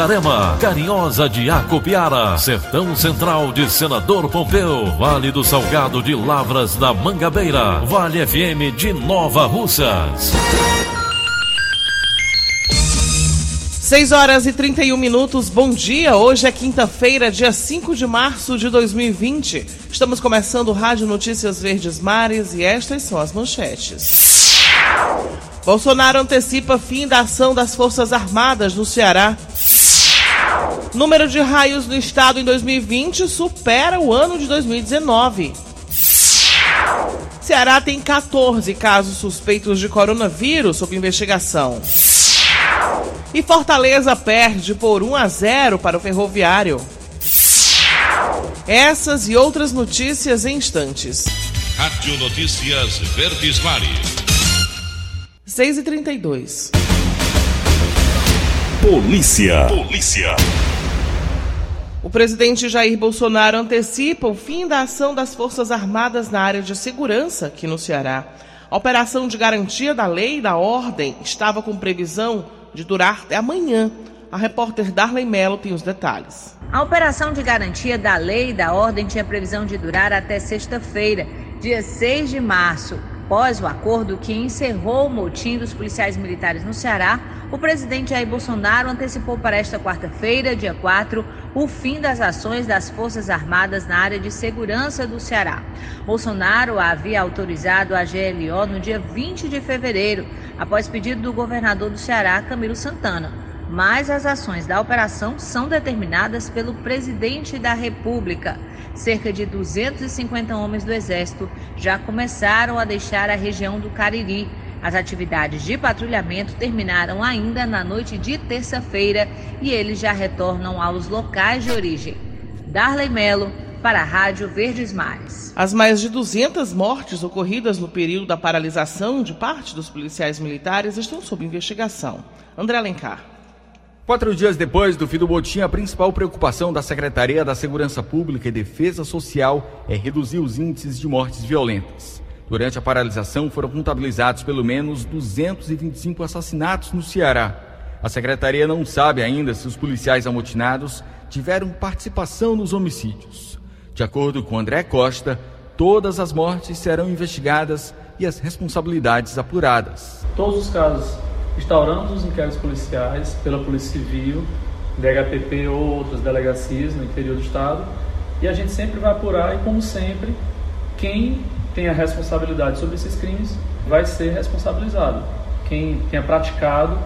Itarema, Carinhosa de Acopiara, Sertão Central de Senador Pompeu, Vale do Salgado de Lavras da Mangabeira, Vale FM de Nova Russas. 6 horas e 31 minutos, bom dia. Hoje é quinta-feira, dia 5 de março de 2020. Estamos começando o Rádio Notícias Verdes Mares e estas são as manchetes. Bolsonaro antecipa fim da ação das Forças Armadas no Ceará. Número de raios no estado em 2020 supera o ano de 2019. Ceará tem 14 casos suspeitos de coronavírus sob investigação. E Fortaleza perde por 1 a 0 para o Ferroviário. Essas e outras notícias em instantes. Rádio Notícias Verdes Mares. 6 e 32 Polícia. Polícia. O presidente Jair Bolsonaro antecipa o fim da ação das Forças Armadas na área de segurança aqui no Ceará. A operação de garantia da lei e da ordem estava com previsão de durar até amanhã. A repórter Darley Mello tem os detalhes. A operação de garantia da lei e da ordem tinha previsão de durar até sexta-feira, dia 6 de março. Após o acordo que encerrou o motim dos policiais militares no Ceará, o presidente Jair Bolsonaro antecipou para esta quarta-feira, dia 4, o fim das ações das Forças Armadas na área de segurança do Ceará. Bolsonaro havia autorizado a GLO no dia 20 de fevereiro, após pedido do governador do Ceará, Camilo Santana mas as ações da operação são determinadas pelo presidente da República. Cerca de 250 homens do Exército já começaram a deixar a região do Cariri. As atividades de patrulhamento terminaram ainda na noite de terça-feira e eles já retornam aos locais de origem. Darley Melo, para a Rádio Verdes Mares. As mais de 200 mortes ocorridas no período da paralisação de parte dos policiais militares estão sob investigação. André Alencar. Quatro dias depois do fim do motim, a principal preocupação da Secretaria da Segurança Pública e Defesa Social é reduzir os índices de mortes violentas. Durante a paralisação, foram contabilizados pelo menos 225 assassinatos no Ceará. A secretaria não sabe ainda se os policiais amotinados tiveram participação nos homicídios. De acordo com André Costa, todas as mortes serão investigadas e as responsabilidades apuradas. Todos os casos instauramos os inquéritos policiais pela Polícia Civil, DHPP ou outras delegacias no interior do Estado, e a gente sempre vai apurar e, como sempre, quem tem a responsabilidade sobre esses crimes vai ser responsabilizado. Quem tenha praticado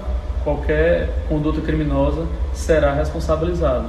qualquer conduta criminosa será responsabilizado.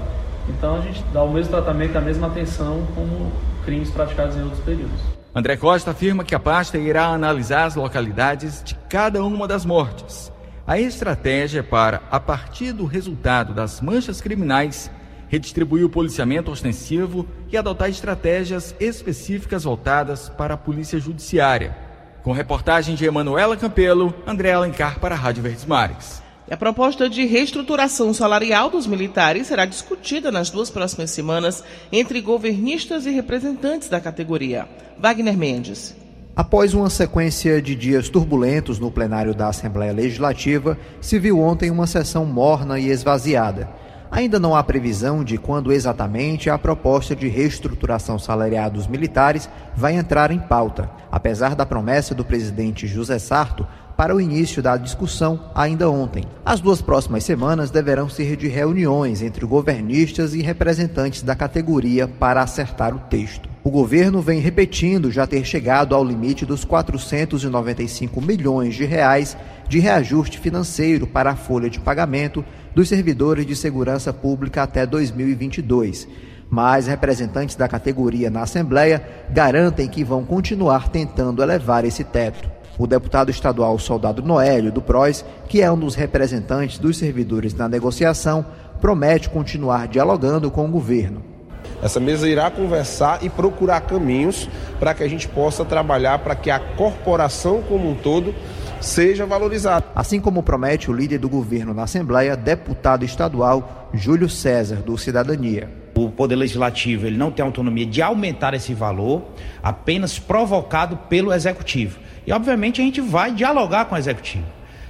Então a gente dá o mesmo tratamento, a mesma atenção como crimes praticados em outros períodos. André Costa afirma que a pasta irá analisar as localidades de cada uma das mortes a estratégia é para, a partir do resultado das manchas criminais, redistribuir o policiamento ostensivo e adotar estratégias específicas voltadas para a polícia judiciária. Com reportagem de Emanuela Campelo, André Alencar para a Rádio Verdes Mares. A proposta de reestruturação salarial dos militares será discutida nas duas próximas semanas entre governistas e representantes da categoria. Wagner Mendes. Após uma sequência de dias turbulentos no plenário da Assembleia Legislativa, se viu ontem uma sessão morna e esvaziada. Ainda não há previsão de quando exatamente a proposta de reestruturação salarial dos militares vai entrar em pauta, apesar da promessa do presidente José Sarto para o início da discussão ainda ontem. As duas próximas semanas deverão ser de reuniões entre governistas e representantes da categoria para acertar o texto. O governo vem repetindo já ter chegado ao limite dos 495 milhões de reais de reajuste financeiro para a folha de pagamento dos servidores de segurança pública até 2022. Mas representantes da categoria na Assembleia garantem que vão continuar tentando elevar esse teto. O deputado estadual Soldado Noélio, do PROS, que é um dos representantes dos servidores na negociação, promete continuar dialogando com o governo. Essa mesa irá conversar e procurar caminhos para que a gente possa trabalhar para que a corporação como um todo seja valorizada. Assim como promete o líder do governo na Assembleia, deputado estadual Júlio César, do Cidadania. O Poder Legislativo ele não tem autonomia de aumentar esse valor, apenas provocado pelo Executivo. E, obviamente, a gente vai dialogar com o Executivo.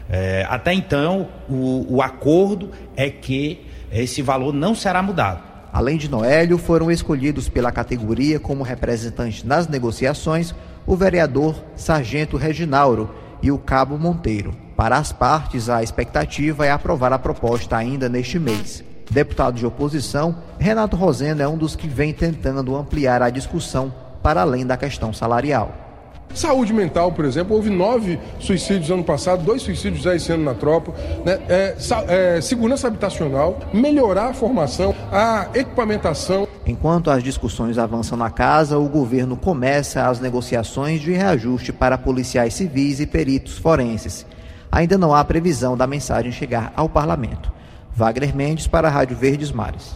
É, até então, o, o acordo é que esse valor não será mudado. Além de Noélio, foram escolhidos pela categoria como representante nas negociações o vereador Sargento Reginauro e o Cabo Monteiro. Para as partes, a expectativa é aprovar a proposta ainda neste mês. Deputado de oposição, Renato Rosendo é um dos que vem tentando ampliar a discussão para além da questão salarial. Saúde mental, por exemplo, houve nove suicídios ano passado, dois suicídios já esse ano na tropa. Né? É, é, segurança habitacional, melhorar a formação, a equipamentação. Enquanto as discussões avançam na casa, o governo começa as negociações de reajuste para policiais civis e peritos forenses. Ainda não há previsão da mensagem chegar ao parlamento. Wagner Mendes para a Rádio Verdes Mares.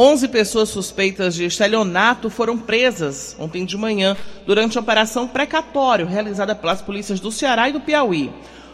11 pessoas suspeitas de estelionato foram presas ontem de manhã durante a operação precatório realizada pelas polícias do Ceará e do Piauí.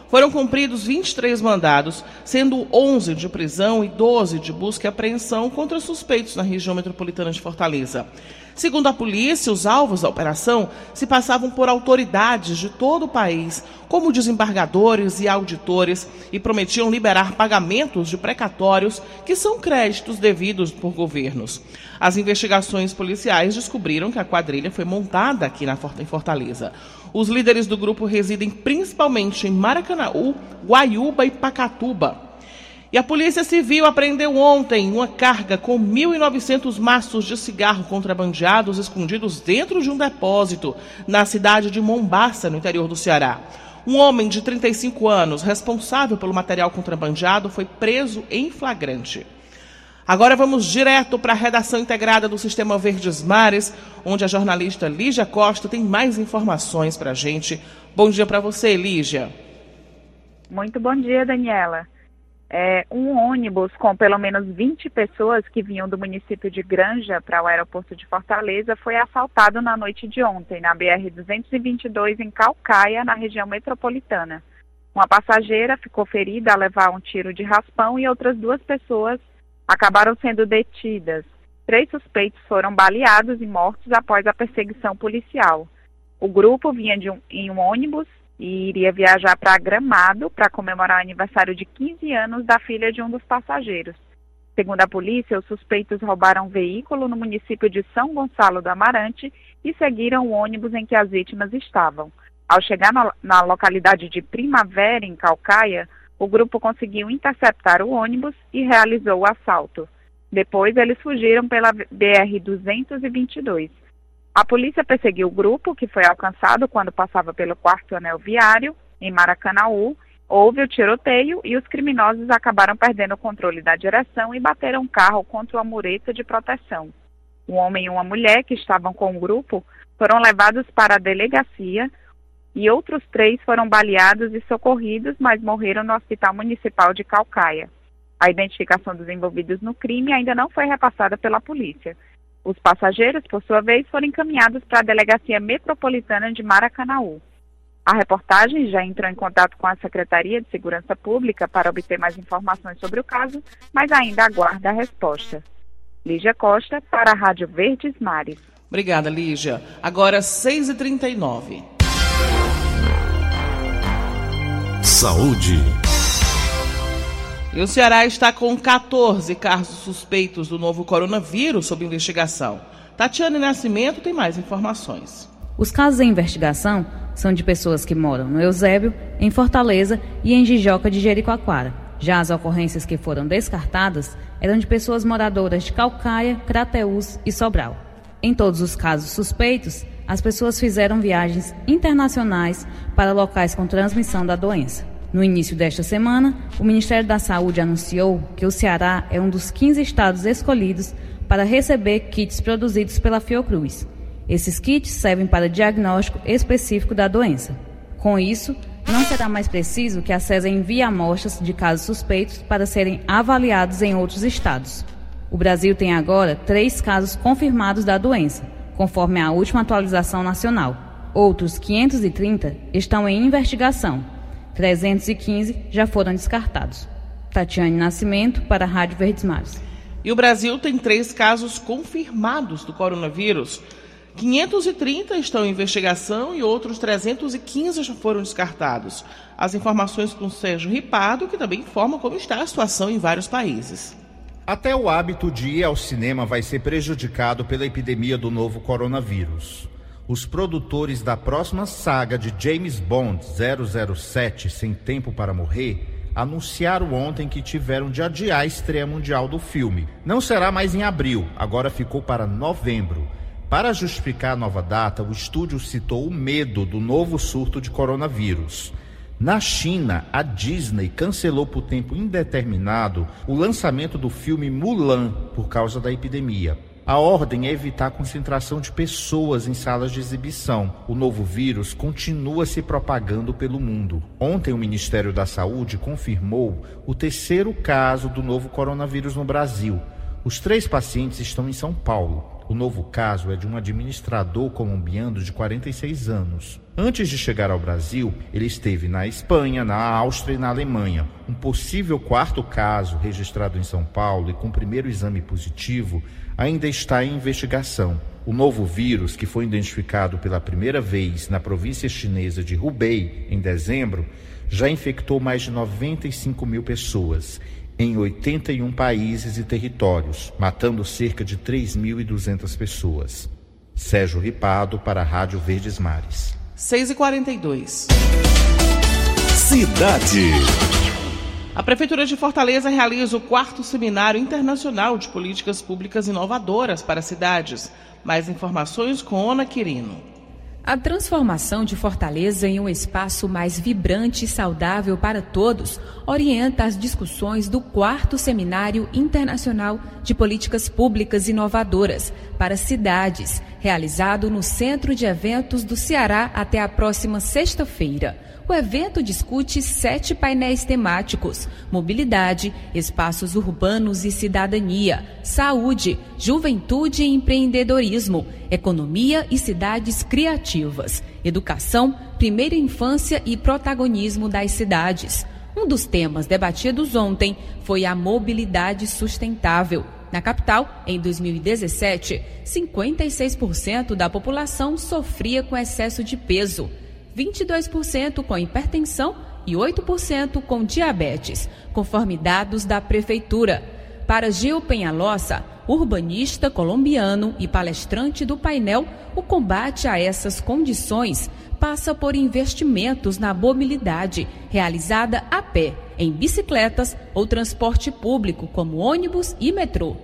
Foram cumpridos 23 mandados, sendo 11 de prisão e 12 de busca e apreensão contra suspeitos na região metropolitana de Fortaleza. Segundo a polícia, os alvos da operação se passavam por autoridades de todo o país, como desembargadores e auditores, e prometiam liberar pagamentos de precatórios, que são créditos devidos por governos. As investigações policiais descobriram que a quadrilha foi montada aqui na em Fortaleza. Os líderes do grupo residem principalmente em Maracanaú, Guaiúba e Pacatuba. E a Polícia Civil apreendeu ontem uma carga com 1.900 maços de cigarro contrabandeados escondidos dentro de um depósito na cidade de Mombaça, no interior do Ceará. Um homem de 35 anos, responsável pelo material contrabandeado, foi preso em flagrante. Agora vamos direto para a redação integrada do Sistema Verdes Mares, onde a jornalista Lígia Costa tem mais informações para a gente. Bom dia para você, Lígia. Muito bom dia, Daniela é, um ônibus com pelo menos 20 pessoas que vinham do município de Granja para o aeroporto de Fortaleza foi assaltado na noite de ontem, na BR-222, em Calcaia, na região metropolitana. Uma passageira ficou ferida ao levar um tiro de raspão e outras duas pessoas acabaram sendo detidas. Três suspeitos foram baleados e mortos após a perseguição policial. O grupo vinha um, em um ônibus e iria viajar para Gramado para comemorar o aniversário de 15 anos da filha de um dos passageiros. Segundo a polícia, os suspeitos roubaram um veículo no município de São Gonçalo do Amarante e seguiram o ônibus em que as vítimas estavam. Ao chegar na, na localidade de Primavera, em Calcaia, o grupo conseguiu interceptar o ônibus e realizou o assalto. Depois, eles fugiram pela BR-222. A polícia perseguiu o grupo, que foi alcançado quando passava pelo quarto anel viário, em Maracanaú. Houve o tiroteio e os criminosos acabaram perdendo o controle da direção e bateram o carro contra uma mureta de proteção. Um homem e uma mulher que estavam com o grupo foram levados para a delegacia e outros três foram baleados e socorridos, mas morreram no Hospital Municipal de Calcaia. A identificação dos envolvidos no crime ainda não foi repassada pela polícia. Os passageiros, por sua vez, foram encaminhados para a Delegacia Metropolitana de Maracanaú. A reportagem já entrou em contato com a Secretaria de Segurança Pública para obter mais informações sobre o caso, mas ainda aguarda a resposta. Lígia Costa, para a Rádio Verdes Mares. Obrigada, Lígia. Agora, 6h39. Saúde. E o Ceará está com 14 casos suspeitos do novo coronavírus sob investigação. Tatiane Nascimento tem mais informações. Os casos em investigação são de pessoas que moram no Eusébio, em Fortaleza e em Jijoca de Jericoacoara. Já as ocorrências que foram descartadas eram de pessoas moradoras de Calcaia, Crateús e Sobral. Em todos os casos suspeitos, as pessoas fizeram viagens internacionais para locais com transmissão da doença. No início desta semana, o Ministério da Saúde anunciou que o Ceará é um dos 15 estados escolhidos para receber kits produzidos pela Fiocruz. Esses kits servem para diagnóstico específico da doença. Com isso, não será mais preciso que a CESA envie amostras de casos suspeitos para serem avaliados em outros estados. O Brasil tem agora três casos confirmados da doença, conforme a última atualização nacional. Outros 530 estão em investigação. 315 já foram descartados. Tatiane Nascimento, para a Rádio Verdes Mares. E o Brasil tem três casos confirmados do coronavírus. 530 estão em investigação e outros 315 já foram descartados. As informações com Sérgio Ripado, que também informa como está a situação em vários países. Até o hábito de ir ao cinema vai ser prejudicado pela epidemia do novo coronavírus. Os produtores da próxima saga de James Bond 007 Sem Tempo para Morrer anunciaram ontem que tiveram de adiar a estreia mundial do filme. Não será mais em abril, agora ficou para novembro. Para justificar a nova data, o estúdio citou o medo do novo surto de coronavírus. Na China, a Disney cancelou por tempo indeterminado o lançamento do filme Mulan por causa da epidemia. A ordem é evitar a concentração de pessoas em salas de exibição. O novo vírus continua se propagando pelo mundo. Ontem, o Ministério da Saúde confirmou o terceiro caso do novo coronavírus no Brasil. Os três pacientes estão em São Paulo. O novo caso é de um administrador colombiano de 46 anos. Antes de chegar ao Brasil, ele esteve na Espanha, na Áustria e na Alemanha. Um possível quarto caso, registrado em São Paulo e com primeiro exame positivo, ainda está em investigação. O novo vírus, que foi identificado pela primeira vez na província chinesa de Hubei em dezembro, já infectou mais de 95 mil pessoas em 81 países e territórios, matando cerca de 3.200 pessoas. Sérgio Ripado para a Rádio Verdes Mares. 6 e 42 Cidade. A Prefeitura de Fortaleza realiza o quarto Seminário Internacional de Políticas Públicas Inovadoras para Cidades. Mais informações com Ana Quirino. A transformação de Fortaleza em um espaço mais vibrante e saudável para todos orienta as discussões do quarto Seminário Internacional de Políticas Públicas Inovadoras para Cidades, realizado no Centro de Eventos do Ceará até a próxima sexta-feira. O evento discute sete painéis temáticos: mobilidade, espaços urbanos e cidadania, saúde, juventude e empreendedorismo, economia e cidades criativas, educação, primeira infância e protagonismo das cidades. Um dos temas debatidos ontem foi a mobilidade sustentável. Na capital, em 2017, 56% da população sofria com excesso de peso. 22% com hipertensão e 8% com diabetes, conforme dados da Prefeitura. Para Gil Penhalossa, urbanista colombiano e palestrante do painel, o combate a essas condições passa por investimentos na mobilidade realizada a pé, em bicicletas ou transporte público, como ônibus e metrô.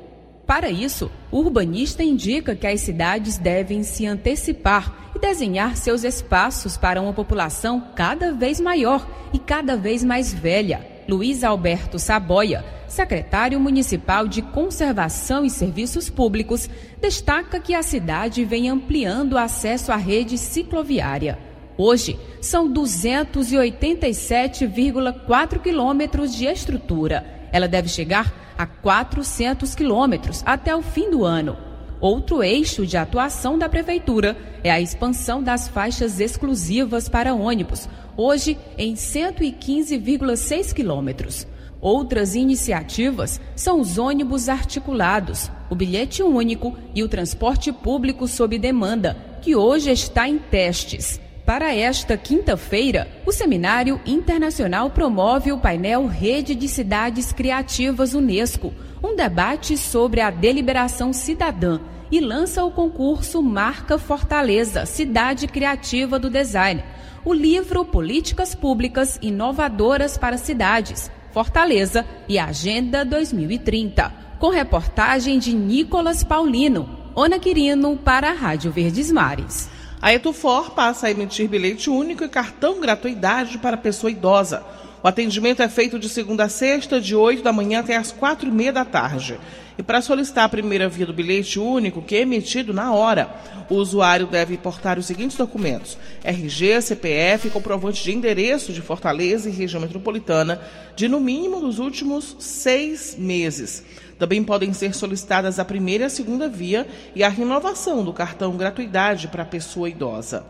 Para isso, o urbanista indica que as cidades devem se antecipar desenhar seus espaços para uma população cada vez maior e cada vez mais velha. Luiz Alberto Saboia, secretário municipal de Conservação e Serviços Públicos, destaca que a cidade vem ampliando o acesso à rede cicloviária. Hoje, são 287,4 quilômetros de estrutura. Ela deve chegar a 400 quilômetros até o fim do ano. Outro eixo de atuação da Prefeitura é a expansão das faixas exclusivas para ônibus, hoje em 115,6 quilômetros. Outras iniciativas são os ônibus articulados, o bilhete único e o transporte público sob demanda, que hoje está em testes. Para esta quinta-feira, o Seminário Internacional promove o painel Rede de Cidades Criativas Unesco, um debate sobre a deliberação cidadã, e lança o concurso Marca Fortaleza Cidade Criativa do Design, o livro Políticas Públicas Inovadoras para Cidades, Fortaleza e Agenda 2030, com reportagem de Nicolas Paulino, Ona Quirino para a Rádio Verdes Mares. A Etufor passa a emitir bilhete único e cartão gratuidade para pessoa idosa. O atendimento é feito de segunda a sexta, de 8 da manhã até as 4 e meia da tarde. E para solicitar a primeira via do bilhete único, que é emitido na hora, o usuário deve portar os seguintes documentos: RG, CPF, comprovante de endereço de Fortaleza e região metropolitana, de no mínimo dos últimos seis meses. Também podem ser solicitadas a primeira e a segunda via e a renovação do cartão gratuidade para a pessoa idosa.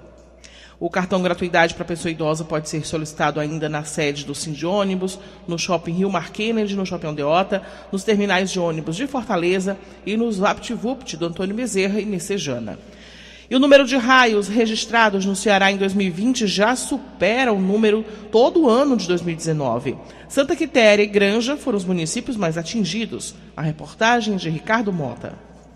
O cartão gratuidade para pessoa idosa pode ser solicitado ainda na sede do Sim de Ônibus, no Shopping Rio Mar Kennedy, no Shopping Aldeota, nos terminais de ônibus de Fortaleza e nos VaptVupt do Antônio Bezerra e Messejana. E o número de raios registrados no Ceará em 2020 já supera o número todo o ano de 2019. Santa Quitéria e Granja foram os municípios mais atingidos. A reportagem de Ricardo Mota.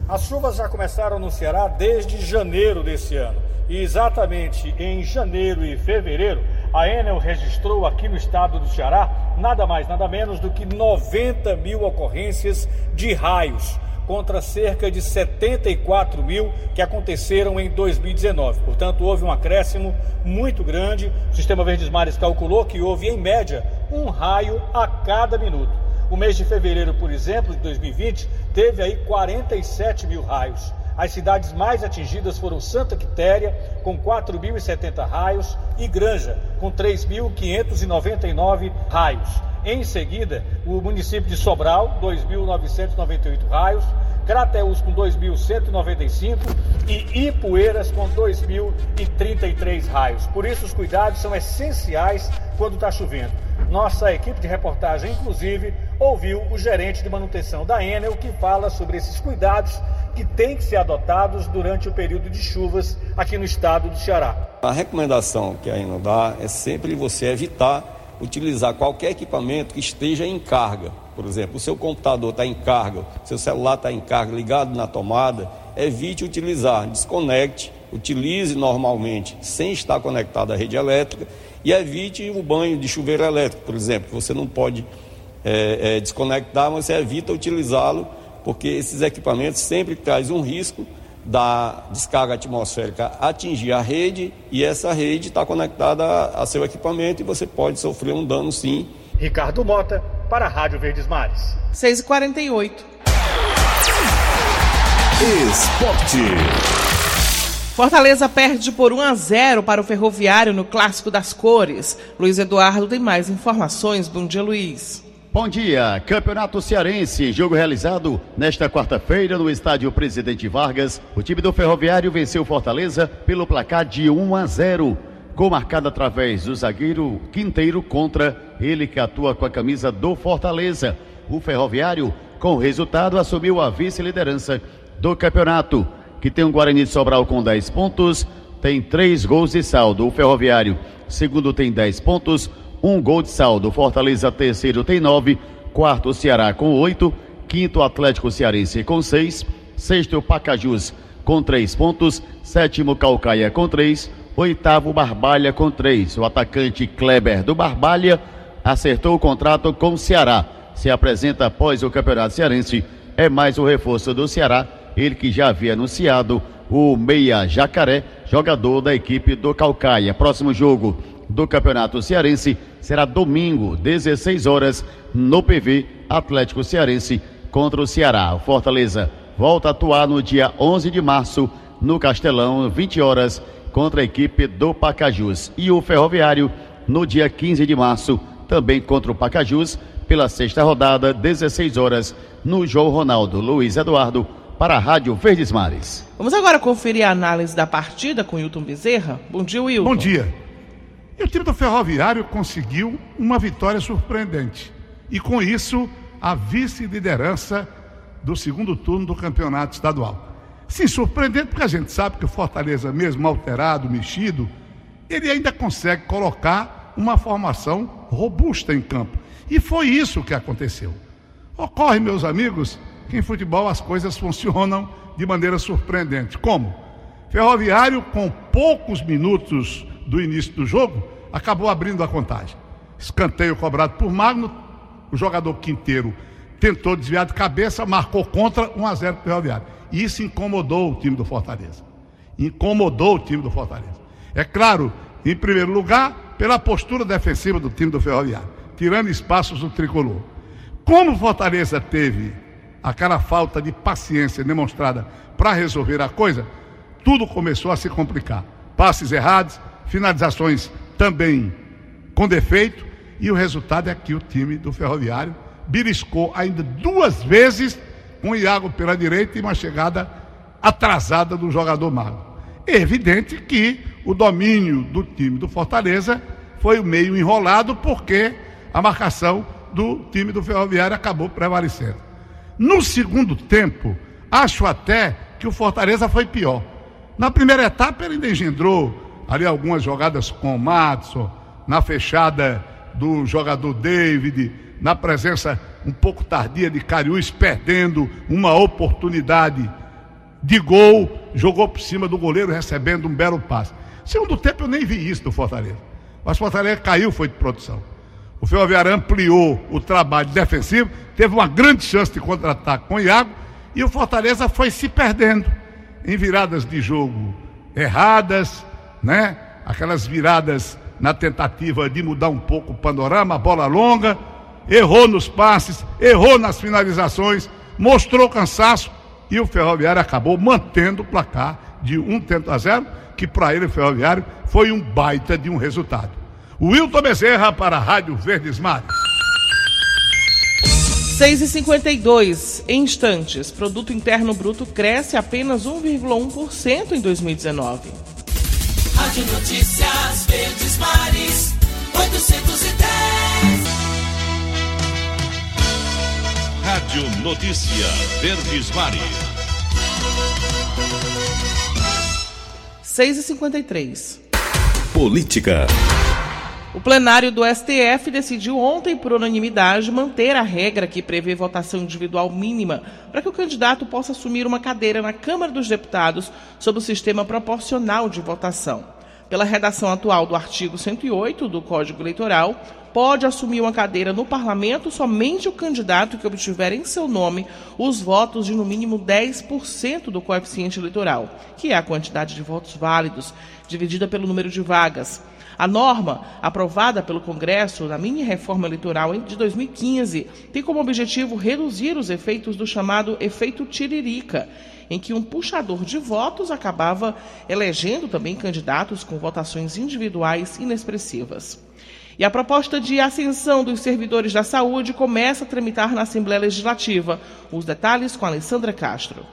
As chuvas já começaram no Ceará desde janeiro desse ano. E exatamente em janeiro e fevereiro, a Enel registrou aqui no estado do Ceará nada mais, nada menos do que 90 mil ocorrências de raios, contra cerca de 74 mil que aconteceram em 2019. Portanto, houve um acréscimo muito grande. O Sistema Verdes Mares calculou que houve, em média, um raio a cada minuto. O mês de fevereiro, por exemplo, de 2020, teve aí 47 mil raios. As cidades mais atingidas foram Santa Quitéria, com 4.070 raios, e Granja, com 3.599 raios. Em seguida, o município de Sobral, 2.998 raios, Crateus com 2.195 e Ipueiras com 2.033 raios. Por isso, os cuidados são essenciais quando está chovendo. Nossa equipe de reportagem, inclusive, ouviu o gerente de manutenção da Enel que fala sobre esses cuidados que têm que ser adotados durante o período de chuvas aqui no estado do Ceará. A recomendação que a Enel dá é sempre você evitar utilizar qualquer equipamento que esteja em carga. Por exemplo, o seu computador está em carga, seu celular está em carga ligado na tomada, evite utilizar, desconecte, utilize normalmente sem estar conectado à rede elétrica e evite o banho de chuveiro elétrico, por exemplo, você não pode é, é, desconectar, mas você evita utilizá-lo porque esses equipamentos sempre trazem um risco da descarga atmosférica atingir a rede e essa rede está conectada a, a, seu equipamento e você pode sofrer um dano sim. Ricardo Mota, para a Rádio Verdes Mares. 6h48. Esporte. Fortaleza perde por 1 a 0 para o Ferroviário no Clássico das Cores. Luiz Eduardo tem mais informações. Bom dia, Luiz. Bom dia, Campeonato Cearense, jogo realizado nesta quarta-feira no estádio Presidente Vargas. O time do Ferroviário venceu Fortaleza pelo placar de 1 a 0. Gol marcado através do zagueiro Quinteiro contra ele que atua com a camisa do Fortaleza. O Ferroviário, com o resultado, assumiu a vice-liderança do campeonato, que tem um Guarani de Sobral com 10 pontos, tem 3 gols de saldo. O Ferroviário, segundo, tem 10 pontos um gol de saldo. Fortaleza terceiro tem nove, quarto Ceará com oito, quinto Atlético Cearense com seis, sexto Pacajus com três pontos, sétimo Calcaia com três, oitavo Barbalha com três. O atacante Kleber do Barbalha acertou o contrato com o Ceará. Se apresenta após o Campeonato Cearense. É mais o reforço do Ceará, ele que já havia anunciado o Meia Jacaré, jogador da equipe do Calcaia. Próximo jogo do Campeonato Cearense será domingo, 16 horas, no PV Atlético Cearense contra o Ceará. O Fortaleza volta a atuar no dia 11 de março no Castelão, 20 horas, contra a equipe do Pacajus. E o Ferroviário no dia 15 de março, também contra o Pacajus, pela sexta rodada, 16 horas, no João Ronaldo Luiz Eduardo, para a Rádio Verdes Mares. Vamos agora conferir a análise da partida com Wilton Bezerra. Bom dia, Wilton. Bom dia. E o time do Ferroviário conseguiu uma vitória surpreendente. E com isso, a vice-liderança do segundo turno do campeonato estadual. Sim, surpreendente porque a gente sabe que o Fortaleza, mesmo alterado, mexido, ele ainda consegue colocar uma formação robusta em campo. E foi isso que aconteceu. Ocorre, meus amigos, que em futebol as coisas funcionam de maneira surpreendente. Como? Ferroviário, com poucos minutos do início do jogo, acabou abrindo a contagem. Escanteio cobrado por Magno, o jogador Quinteiro tentou desviar de cabeça, marcou contra 1 a 0 para o Ferroviário. Isso incomodou o time do Fortaleza. Incomodou o time do Fortaleza. É claro, em primeiro lugar, pela postura defensiva do time do Ferroviário. tirando espaços do tricolor. Como o Fortaleza teve aquela falta de paciência demonstrada para resolver a coisa, tudo começou a se complicar. Passes errados, finalizações também com defeito, e o resultado é que o time do Ferroviário beliscou ainda duas vezes com o Iago pela direita e uma chegada atrasada do jogador mago. É evidente que o domínio do time do Fortaleza foi meio enrolado porque a marcação do time do Ferroviário acabou prevalecendo. No segundo tempo, acho até que o Fortaleza foi pior. Na primeira etapa ele engendrou ali algumas jogadas com o Matson, na fechada do jogador David, na presença um pouco tardia de Cariús, perdendo uma oportunidade de gol, jogou por cima do goleiro, recebendo um belo passe. Segundo tempo, eu nem vi isso do Fortaleza. Mas o Fortaleza caiu, foi de produção. O Ferroviário ampliou o trabalho defensivo, teve uma grande chance de contra-ataque com o Iago, e o Fortaleza foi se perdendo em viradas de jogo erradas, né? Aquelas viradas na tentativa de mudar um pouco o panorama, bola longa, errou nos passes, errou nas finalizações, mostrou cansaço e o Ferroviário acabou mantendo o placar de um tento a zero, que para ele, o Ferroviário, foi um baita de um resultado. Wilton Bezerra para a Rádio Verdes Mares. 6 e 52 em instantes. Produto Interno Bruto cresce apenas 1,1% em 2019. Rádio Notícias Verdes Mares, 810. Rádio Notícia Verdes Mares. 6 e 53 Política. O plenário do STF decidiu ontem, por unanimidade, manter a regra que prevê votação individual mínima para que o candidato possa assumir uma cadeira na Câmara dos Deputados sob o sistema proporcional de votação. Pela redação atual do artigo 108 do Código Eleitoral, pode assumir uma cadeira no parlamento somente o candidato que obtiver em seu nome os votos de no mínimo 10% do coeficiente eleitoral, que é a quantidade de votos válidos, dividida pelo número de vagas. A norma, aprovada pelo Congresso na mini-reforma eleitoral de 2015, tem como objetivo reduzir os efeitos do chamado efeito tiririca, em que um puxador de votos acabava elegendo também candidatos com votações individuais inexpressivas. E a proposta de ascensão dos servidores da saúde começa a tramitar na Assembleia Legislativa. Os detalhes com Alessandra Castro.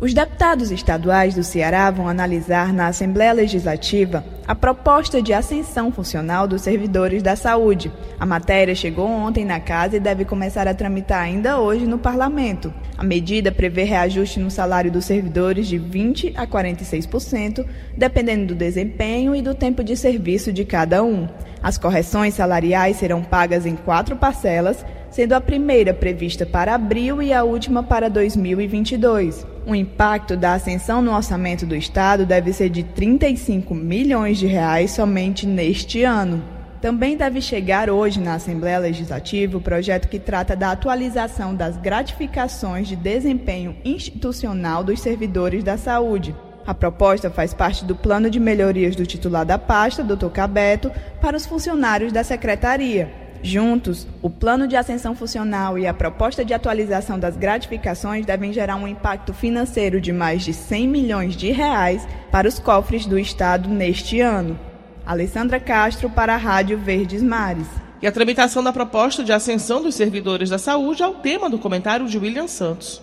Os deputados estaduais do Ceará vão analisar na Assembleia Legislativa a proposta de ascensão funcional dos servidores da saúde. A matéria chegou ontem na casa e deve começar a tramitar ainda hoje no parlamento. A medida prevê reajuste no salário dos servidores de 20 a 46%, dependendo do desempenho e do tempo de serviço de cada um. As correções salariais serão pagas em quatro parcelas, sendo a primeira prevista para abril e a última para 2022. O impacto da ascensão no orçamento do Estado deve ser de 35 milhões de reais somente neste ano. Também deve chegar hoje na Assembleia Legislativa o projeto que trata da atualização das gratificações de desempenho institucional dos servidores da saúde. A proposta faz parte do plano de melhorias do titular da pasta, Dr. Cabeto, para os funcionários da secretaria. Juntos, o plano de ascensão funcional e a proposta de atualização das gratificações devem gerar um impacto financeiro de mais de 100 milhões de reais para os cofres do Estado neste ano. Alessandra Castro para a Rádio Verdes Mares. E a tramitação da proposta de ascensão dos servidores da saúde é o tema do comentário de William Santos.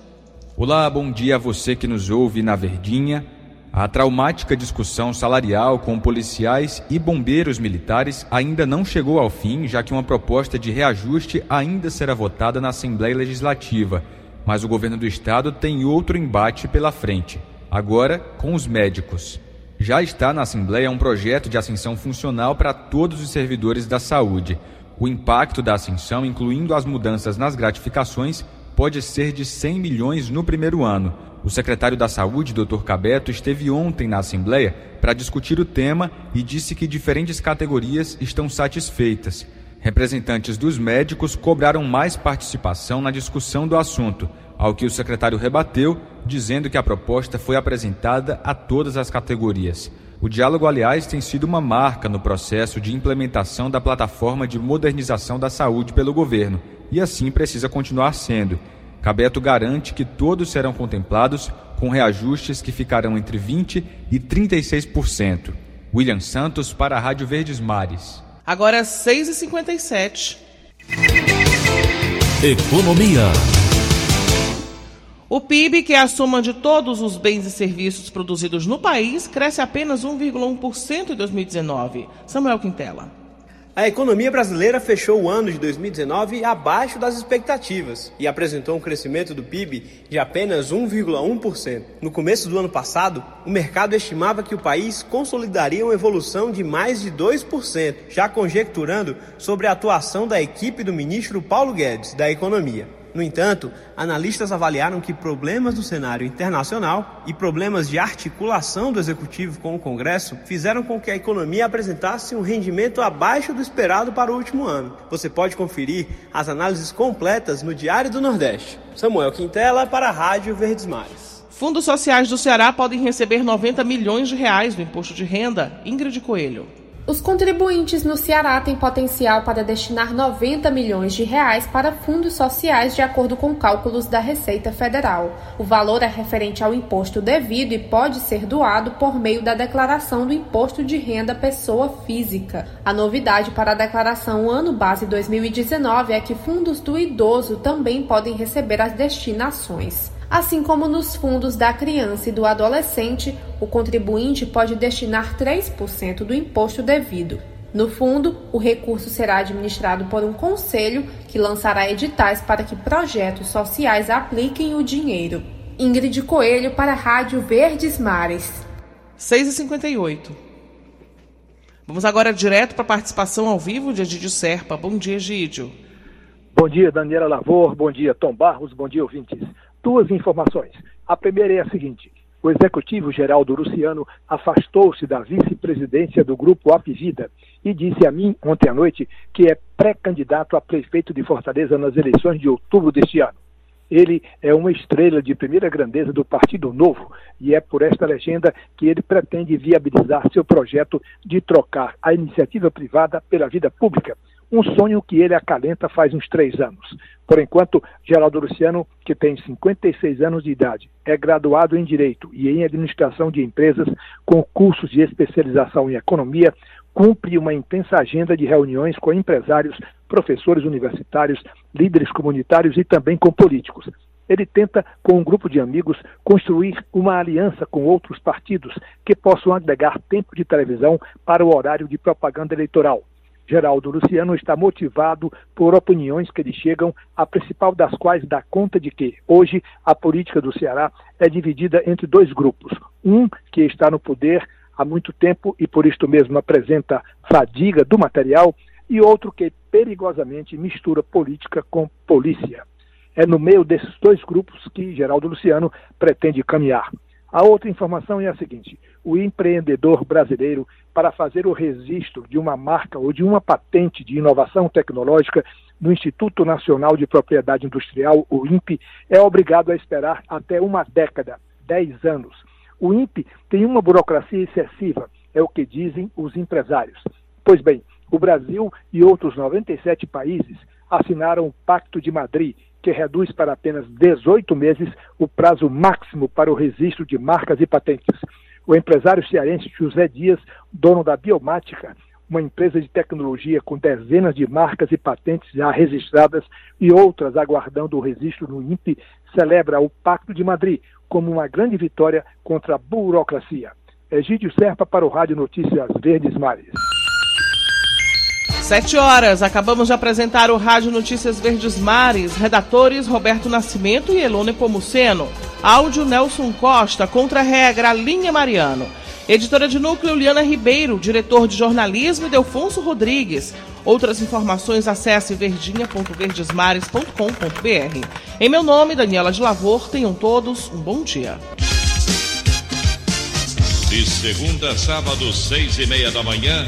Olá, bom dia a você que nos ouve na Verdinha. A traumática discussão salarial com policiais e bombeiros militares ainda não chegou ao fim, já que uma proposta de reajuste ainda será votada na Assembleia Legislativa. Mas o governo do estado tem outro embate pela frente, agora com os médicos. Já está na Assembleia um projeto de ascensão funcional para todos os servidores da saúde. O impacto da ascensão, incluindo as mudanças nas gratificações, pode ser de 100 milhões no primeiro ano. O secretário da Saúde, Dr. Cabeto, esteve ontem na Assembleia para discutir o tema e disse que diferentes categorias estão satisfeitas. Representantes dos médicos cobraram mais participação na discussão do assunto, ao que o secretário rebateu, dizendo que a proposta foi apresentada a todas as categorias. O diálogo, aliás, tem sido uma marca no processo de implementação da plataforma de modernização da saúde pelo governo, e assim precisa continuar sendo. Cabeto garante que todos serão contemplados com reajustes que ficarão entre 20% e 36%. William Santos para a Rádio Verdes Mares. Agora é 6h57. Economia. O PIB, que é a soma de todos os bens e serviços produzidos no país, cresce apenas 1,1% em 2019. Samuel Quintela. A economia brasileira fechou o ano de 2019 abaixo das expectativas e apresentou um crescimento do PIB de apenas 1,1%. No começo do ano passado, o mercado estimava que o país consolidaria uma evolução de mais de 2%, já conjecturando sobre a atuação da equipe do ministro Paulo Guedes da Economia. No entanto, analistas avaliaram que problemas do cenário internacional e problemas de articulação do executivo com o Congresso fizeram com que a economia apresentasse um rendimento abaixo do esperado para o último ano. Você pode conferir as análises completas no Diário do Nordeste. Samuel Quintela para a Rádio Verdes Mares. Fundos sociais do Ceará podem receber 90 milhões de reais do imposto de renda. Ingrid Coelho. Os contribuintes no Ceará têm potencial para destinar 90 milhões de reais para fundos sociais de acordo com cálculos da Receita Federal. O valor é referente ao imposto devido e pode ser doado por meio da declaração do imposto de renda pessoa física. A novidade para a declaração ano base 2019 é que fundos do idoso também podem receber as destinações. Assim como nos fundos da criança e do adolescente, o contribuinte pode destinar 3% do imposto devido. No fundo, o recurso será administrado por um conselho que lançará editais para que projetos sociais apliquem o dinheiro. Ingrid Coelho para a Rádio Verdes Mares. 6h58. Vamos agora direto para a participação ao vivo de Egídio Serpa. Bom dia, Egídio. Bom dia, Daniela Lavor. Bom dia, Tom Barros. Bom dia, ouvintes duas informações. A primeira é a seguinte: o executivo Geraldo Luciano afastou-se da vice-presidência do grupo Apivida e disse a mim ontem à noite que é pré-candidato a prefeito de Fortaleza nas eleições de outubro deste ano. Ele é uma estrela de primeira grandeza do Partido Novo e é por esta legenda que ele pretende viabilizar seu projeto de trocar a iniciativa privada pela vida pública, um sonho que ele acalenta faz uns três anos. Por enquanto, Geraldo Luciano, que tem 56 anos de idade, é graduado em Direito e em Administração de Empresas, com cursos de especialização em Economia, cumpre uma intensa agenda de reuniões com empresários, professores universitários, líderes comunitários e também com políticos. Ele tenta, com um grupo de amigos, construir uma aliança com outros partidos que possam agregar tempo de televisão para o horário de propaganda eleitoral. Geraldo Luciano está motivado por opiniões que lhe chegam, a principal das quais dá conta de que, hoje, a política do Ceará é dividida entre dois grupos. Um que está no poder há muito tempo e por isto mesmo apresenta fadiga do material, e outro que perigosamente mistura política com polícia. É no meio desses dois grupos que Geraldo Luciano pretende caminhar. A outra informação é a seguinte: o empreendedor brasileiro, para fazer o registro de uma marca ou de uma patente de inovação tecnológica no Instituto Nacional de Propriedade Industrial, o INPE, é obrigado a esperar até uma década, 10 anos. O INPE tem uma burocracia excessiva, é o que dizem os empresários. Pois bem, o Brasil e outros 97 países assinaram o Pacto de Madrid, que reduz para apenas 18 meses o prazo máximo para o registro de marcas e patentes. O empresário cearense José Dias, dono da Biomática, uma empresa de tecnologia com dezenas de marcas e patentes já registradas e outras aguardando o registro no INPE, celebra o Pacto de Madrid como uma grande vitória contra a burocracia. Egídio Serpa para o Rádio Notícias Verdes Mares. Sete horas, acabamos de apresentar o Rádio Notícias Verdes Mares. Redatores Roberto Nascimento e Elone Pomuceno. Áudio Nelson Costa, contra-regra Linha Mariano. Editora de núcleo Liana Ribeiro, diretor de jornalismo Delfonso Rodrigues. Outras informações acesse verdinha.verdesmares.com.br. Em meu nome, Daniela de Lavor, tenham todos um bom dia. De segunda a sábado, seis e meia da manhã.